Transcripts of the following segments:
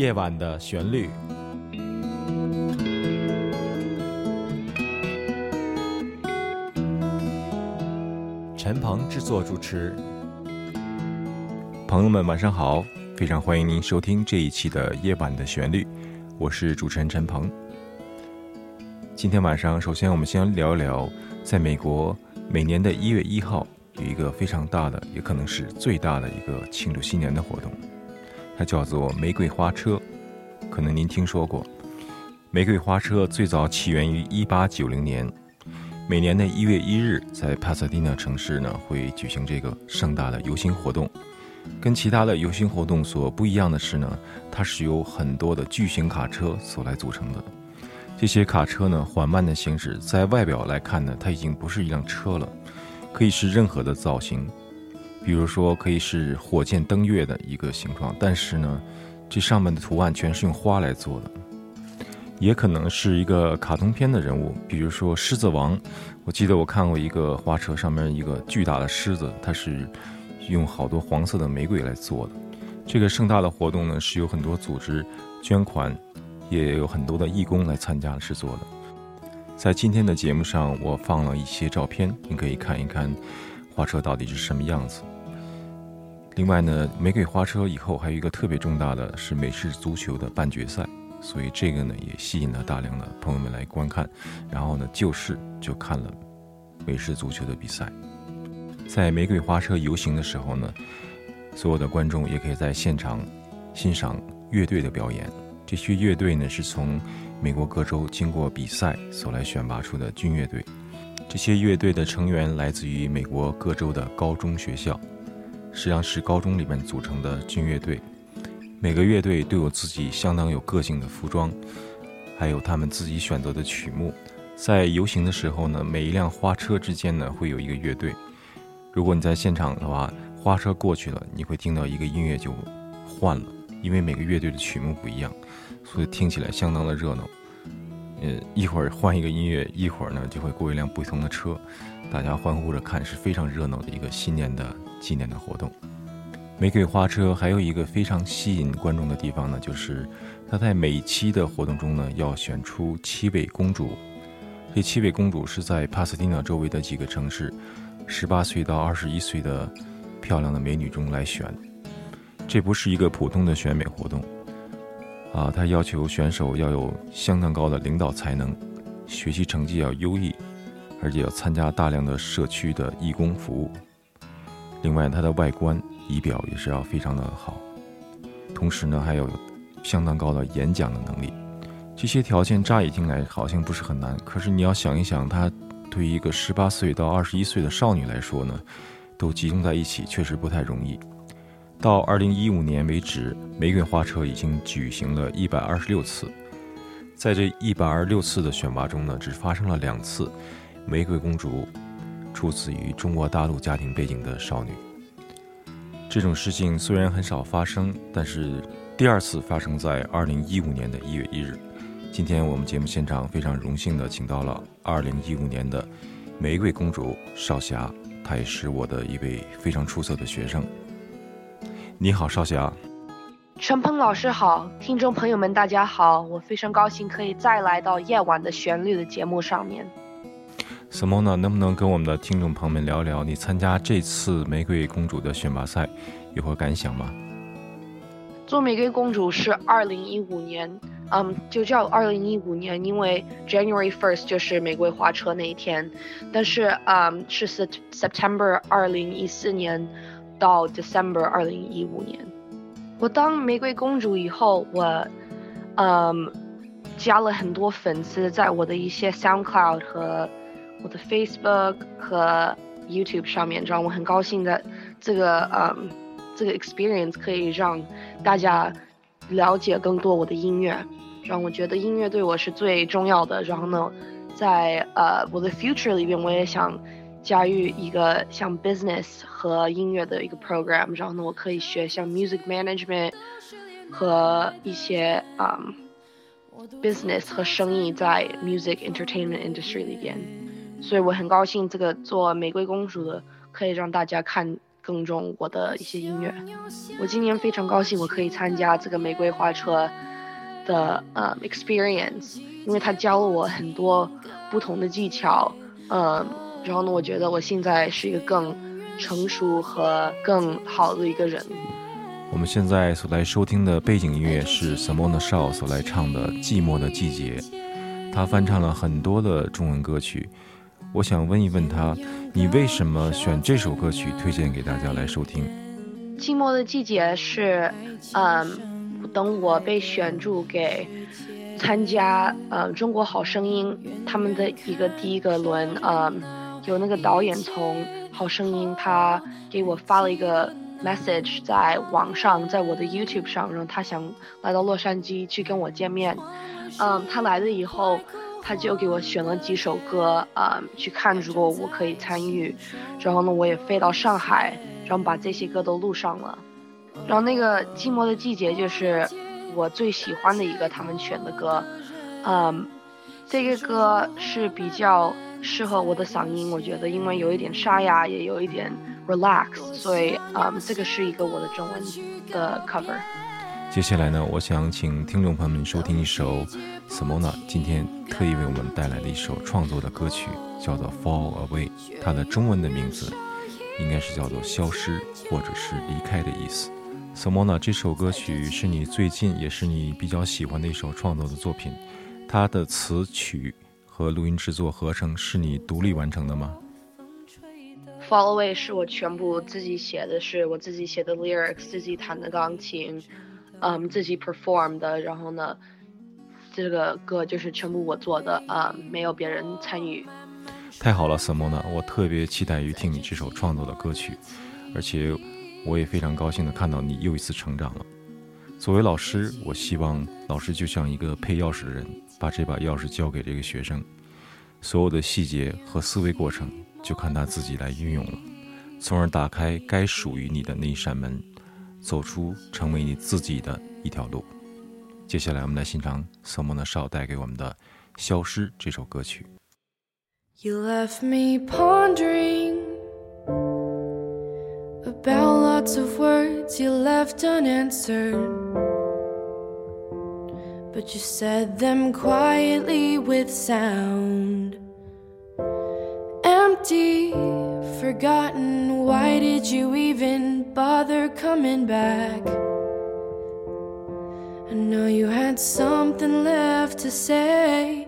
夜晚的旋律。陈鹏制作主持。朋友们，晚上好！非常欢迎您收听这一期的《夜晚的旋律》，我是主持人陈鹏。今天晚上，首先我们先聊一聊，在美国每年的一月一号有一个非常大的，也可能是最大的一个庆祝新年的活动，它叫做玫瑰花车。可能您听说过，玫瑰花车最早起源于一八九零年。每年的一月一日，在帕萨蒂纳城市呢，会举行这个盛大的游行活动。跟其他的游行活动所不一样的是呢，它是由很多的巨型卡车所来组成的。这些卡车呢，缓慢的行驶，在外表来看呢，它已经不是一辆车了，可以是任何的造型，比如说可以是火箭登月的一个形状，但是呢，这上面的图案全是用花来做的。也可能是一个卡通片的人物，比如说《狮子王》。我记得我看过一个花车，上面一个巨大的狮子，它是用好多黄色的玫瑰来做的。这个盛大的活动呢，是有很多组织捐款，也有很多的义工来参加制作的。在今天的节目上，我放了一些照片，您可以看一看花车到底是什么样子。另外呢，玫瑰花车以后还有一个特别重大的是美式足球的半决赛。所以这个呢，也吸引了大量的朋友们来观看，然后呢，就是就看了美式足球的比赛。在玫瑰花车游行的时候呢，所有的观众也可以在现场欣赏乐队的表演。这些乐队呢，是从美国各州经过比赛所来选拔出的军乐队。这些乐队的成员来自于美国各州的高中学校，实际上是高中里面组成的军乐队。每个乐队都有自己相当有个性的服装，还有他们自己选择的曲目。在游行的时候呢，每一辆花车之间呢会有一个乐队。如果你在现场的话，花车过去了，你会听到一个音乐就换了，因为每个乐队的曲目不一样，所以听起来相当的热闹。呃，一会儿换一个音乐，一会儿呢就会过一辆不同的车，大家欢呼着看，是非常热闹的一个新年的纪念的活动。玫瑰花车还有一个非常吸引观众的地方呢，就是它在每期的活动中呢，要选出七位公主。这七位公主是在帕斯蒂纳周围的几个城市，十八岁到二十一岁的漂亮的美女中来选。这不是一个普通的选美活动啊，它要求选手要有相当高的领导才能，学习成绩要优异，而且要参加大量的社区的义工服务。另外，它的外观。仪表也是要非常的好，同时呢，还有相当高的演讲的能力。这些条件乍一听来好像不是很难，可是你要想一想，它对于一个十八岁到二十一岁的少女来说呢，都集中在一起，确实不太容易。到二零一五年为止，玫瑰花车已经举行了一百二十六次，在这一百二十六次的选拔中呢，只发生了两次，玫瑰公主出自于中国大陆家庭背景的少女。这种事情虽然很少发生，但是第二次发生在二零一五年的一月一日。今天我们节目现场非常荣幸的请到了二零一五年的玫瑰公主少霞，她也是我的一位非常出色的学生。你好，少霞。陈鹏老师好，听众朋友们大家好，我非常高兴可以再来到夜晚的旋律的节目上面。Simona，能不能跟我们的听众朋友们聊聊你参加这次玫瑰公主的选拔赛有何感想吗？做玫瑰公主是二零一五年，嗯，就叫二零一五年，因为 January first 就是玫瑰花车那一天，但是嗯是 September 二零一四年到 December 二零一五年。我当玫瑰公主以后，我嗯加了很多粉丝在我的一些 SoundCloud 和我的 Facebook 和 YouTube 上面，让我很高兴的这个嗯这个 experience 可以让大家了解更多我的音乐，让我觉得音乐对我是最重要的。然后呢，在呃我的 future 里边，我也想加入一个像 business 和音乐的一个 program，然后呢，我可以学像 music management 和一些嗯 business 和生意在 music entertainment industry 里边。所以我很高兴，这个做玫瑰公主的可以让大家看更重我的一些音乐。我今年非常高兴，我可以参加这个玫瑰花车的呃 experience，因为他教了我很多不同的技巧，嗯，然后呢，我觉得我现在是一个更成熟和更好的一个人。我们现在所来收听的背景音乐是 Simona Shaw 所来唱的《寂寞的季节》，他翻唱了很多的中文歌曲。我想问一问他，你为什么选这首歌曲推荐给大家来收听？《寂寞的季节》是，嗯，等我被选入给参加呃《中国好声音》他们的一个第一个轮，嗯，有那个导演从《好声音》他给我发了一个。message 在网上，在我的 YouTube 上，然后他想来到洛杉矶去跟我见面。嗯，他来了以后，他就给我选了几首歌，嗯，去看如果我可以参与。然后呢，我也飞到上海，然后把这些歌都录上了。然后那个《寂寞的季节》就是我最喜欢的一个他们选的歌。嗯，这个歌是比较适合我的嗓音，我觉得，因为有一点沙哑，也有一点。relax，所以嗯，这个是一个我的中文的 cover。接下来呢，我想请听众朋友们收听一首 Simona 今天特意为我们带来的一首创作的歌曲，叫做《Fall Away》。它的中文的名字应该是叫做“消失”或者是“离开”的意思。Simona 这首歌曲是你最近也是你比较喜欢的一首创作的作品，它的词曲和录音制作合成是你独立完成的吗？Fall Away 是我全部自己写的，是我自己写的 lyrics，自己弹的钢琴，嗯，自己 perform 的。然后呢，这个歌就是全部我做的，啊，没有别人参与。太好了，Simona，我特别期待于听你这首创作的歌曲，而且我也非常高兴的看到你又一次成长了。作为老师，我希望老师就像一个配钥匙的人，把这把钥匙交给这个学生，所有的细节和思维过程。就看他自己来运用了，从而打开该属于你的那一扇门，走出成为你自己的一条路。接下来，我们来欣赏瑟莫纳少带给我们的《消失》这首歌曲。You left me pondering about lots of words you left unanswered, but you said them quietly with sound. empty, forgotten. Why did you even bother coming back? I know you had something left to say.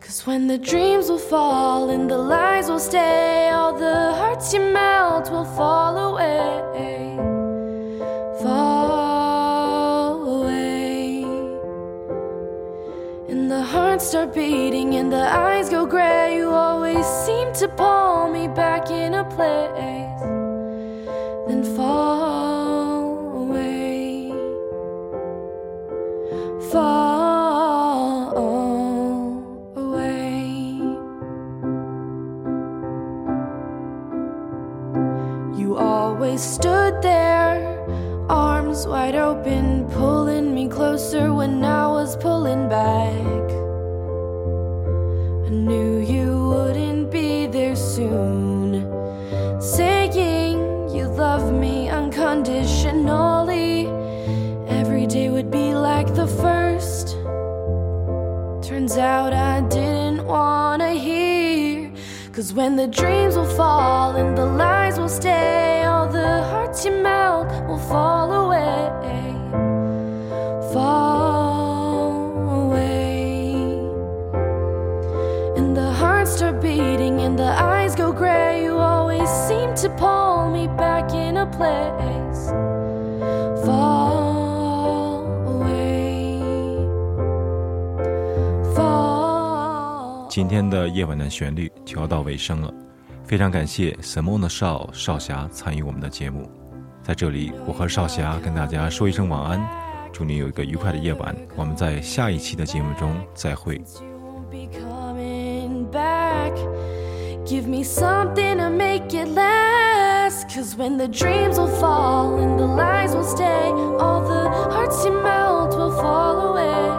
Cause when the dreams will fall and the lies will stay, all the hearts you melt will fall away. Fall away. And the hearts start beating and the eyes go gray. You always seem to pull me back in a place, stood there, arms wide Cause when the dreams will fall and the lies will stay, all the hearts you melt will fall away. Fall away. And the hearts start beating and the eyes go gray. You always seem to pull me back in a place. 今天的夜晚的旋律就要到尾声了，非常感谢 Simona 少少侠参与我们的节目。在这里，我和少侠跟大家说一声晚安，祝你有一个愉快的夜晚。我们在下一期的节目中再会。You won't be coming back. Give me something to make it last. Cause when the dreams will fall and the lies will stay, all the hearts you melt will fall away.